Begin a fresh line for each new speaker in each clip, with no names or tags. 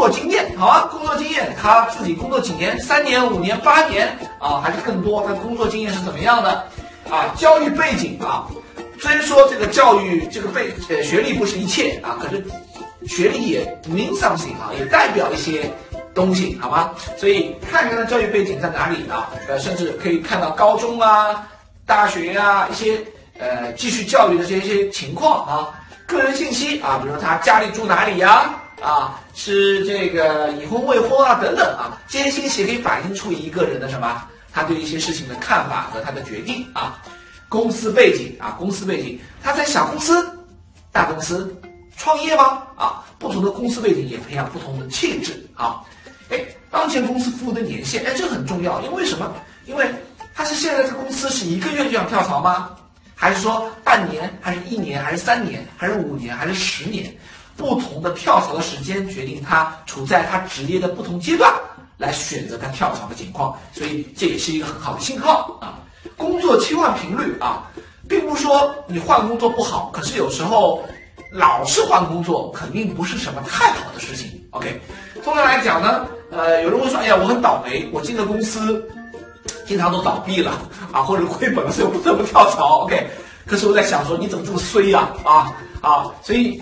工作经验，好啊，工作经验，他自己工作几年，三年、五年、八年啊，还是更多？他工作经验是怎么样的？啊，教育背景啊，虽然说这个教育这个背呃学历不是一切啊，可是学历也 mean something 啊，也代表一些东西，好吗？所以看看他教育背景在哪里啊，呃，甚至可以看到高中啊、大学啊一些呃继续教育的这些情况啊，个人信息啊，比如说他家里住哪里呀？啊，啊是这个已婚未婚啊，等等啊，这些信息可以反映出一个人的什么？他对一些事情的看法和他的决定啊。公司背景啊，公司背景，他在小公司、大公司创业吗？啊，不同的公司背景也培养不同的气质啊。哎，当前公司服务的年限，哎，这很重要，因为什么？因为他是现在这公司是一个月就想跳槽吗？还是说半年，还是一年，还是三年，还是五年，还是十年？不同的跳槽的时间决定他处在他职业的不同阶段，来选择他跳槽的情况，所以这也是一个很好的信号啊。工作切换频率啊，并不是说你换工作不好，可是有时候老是换工作肯定不是什么太好的事情。OK，通常来讲呢，呃，有人会说，哎呀，我很倒霉，我进的公司经常都倒闭了啊，或者亏本了，所以我不得不跳槽。OK，可是我在想说，你怎么这么衰呀？啊啊，所以。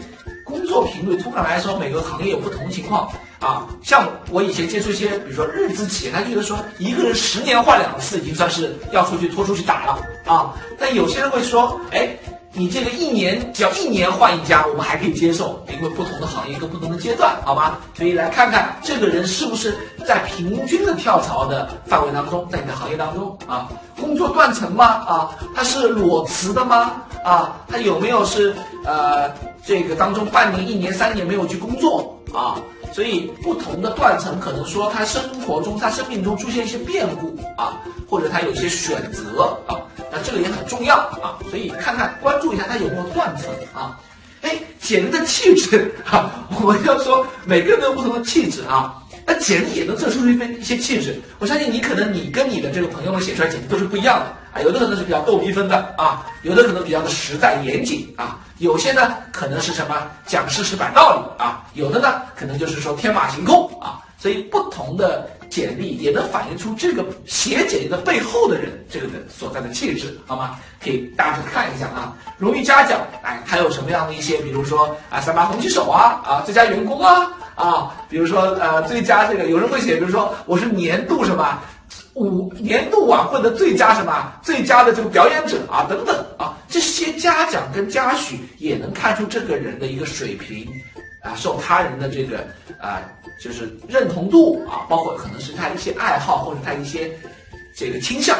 工作频率通常来说，每个行业有不同情况啊。像我以前接触一些，比如说日资企业，他觉得说一个人十年换两次已经算是要出去拖出去打了啊。但有些人会说，哎，你这个一年只要一年换一家，我们还可以接受，因为不同的行业跟不同的阶段，好吗？所以来看看这个人是不是在平均的跳槽的范围当中，在你的行业当中啊，工作断层吗？啊，他是裸辞的吗？啊，他有没有是呃？这个当中半年、一年、三年没有去工作啊，所以不同的断层可能说他生活中、他生命中出现一些变故啊，或者他有一些选择啊，这个也很重要啊，所以看看关注一下他有没有断层啊。哎，简历的气质啊，我们要说每个人都有不同的气质啊。那简历也能测出一份一些气质，我相信你可能你跟你的这个朋友们写出来简历都是不一样的啊，有的可能是比较逗逼分的啊，有的可能比较的实在严谨啊，有些呢可能是什么讲事实摆道理啊，有的呢可能就是说天马行空，所以不同的简历也能反映出这个写简历的背后的人这个人所在的气质，好吗？可以大致看一下啊，荣誉嘉奖，哎，他有什么样的一些，比如说啊三八红旗手啊，啊最佳员工啊。啊，比如说，呃，最佳这个有人会写，比如说我是年度什么五年度晚会的最佳什么最佳的这个表演者啊，等等啊，这些嘉奖跟嘉许也能看出这个人的一个水平啊，受他人的这个啊，就是认同度啊，包括可能是他一些爱好或者他一些这个倾向。